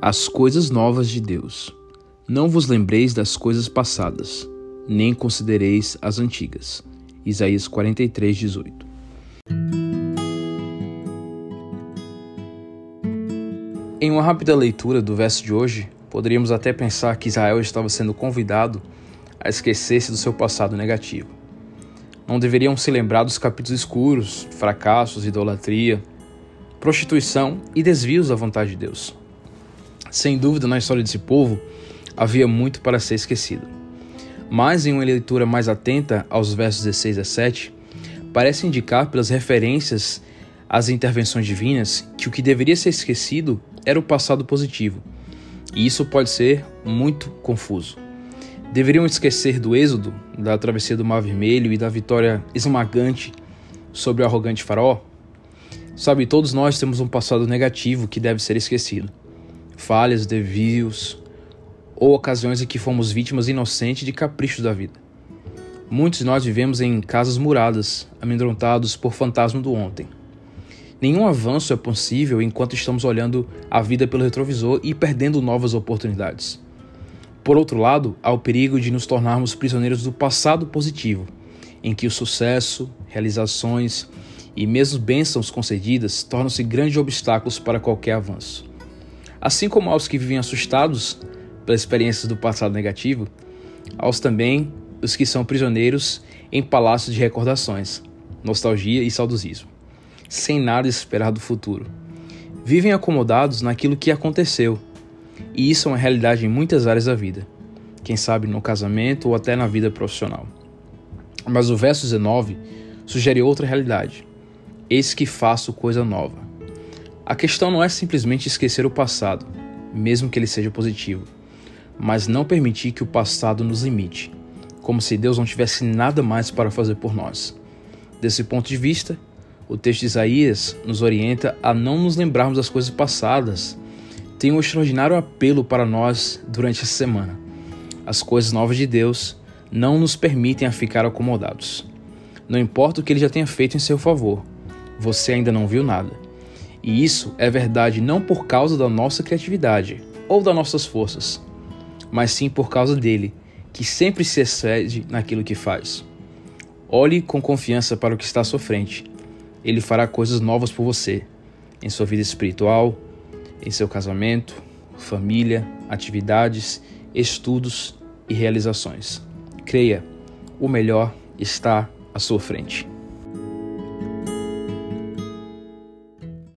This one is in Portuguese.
as coisas novas de Deus. Não vos lembreis das coisas passadas, nem considereis as antigas. Isaías 43, 18. Em uma rápida leitura do verso de hoje, poderíamos até pensar que Israel estava sendo convidado a esquecer-se do seu passado negativo. Não deveriam se lembrar dos capítulos escuros, fracassos, idolatria, prostituição e desvios da vontade de Deus. Sem dúvida, na história desse povo havia muito para ser esquecido. Mas em uma leitura mais atenta aos versos 16 a 17, parece indicar pelas referências às intervenções divinas que o que deveria ser esquecido era o passado positivo. E isso pode ser muito confuso. Deveriam esquecer do êxodo, da travessia do Mar Vermelho e da vitória esmagante sobre o arrogante faraó? Sabe, todos nós temos um passado negativo que deve ser esquecido falhas, desvios ou ocasiões em que fomos vítimas inocentes de caprichos da vida. Muitos de nós vivemos em casas muradas, amedrontados por fantasma do ontem. Nenhum avanço é possível enquanto estamos olhando a vida pelo retrovisor e perdendo novas oportunidades. Por outro lado, há o perigo de nos tornarmos prisioneiros do passado positivo, em que o sucesso, realizações e mesmo bênçãos concedidas tornam-se grandes obstáculos para qualquer avanço. Assim como aos que vivem assustados pelas experiências do passado negativo, aos também os que são prisioneiros em palácios de recordações, nostalgia e saudosismo, sem nada esperar do futuro. Vivem acomodados naquilo que aconteceu, e isso é uma realidade em muitas áreas da vida, quem sabe no casamento ou até na vida profissional. Mas o verso 19 sugere outra realidade: Eis que faço coisa nova. A questão não é simplesmente esquecer o passado, mesmo que ele seja positivo, mas não permitir que o passado nos limite, como se Deus não tivesse nada mais para fazer por nós. Desse ponto de vista, o texto de Isaías nos orienta a não nos lembrarmos das coisas passadas. Tem um extraordinário apelo para nós durante essa semana. As coisas novas de Deus não nos permitem a ficar acomodados. Não importa o que ele já tenha feito em seu favor, você ainda não viu nada e isso é verdade não por causa da nossa criatividade ou das nossas forças, mas sim por causa dele, que sempre se excede naquilo que faz. Olhe com confiança para o que está à sua frente. Ele fará coisas novas por você, em sua vida espiritual, em seu casamento, família, atividades, estudos e realizações. Creia, o melhor está à sua frente.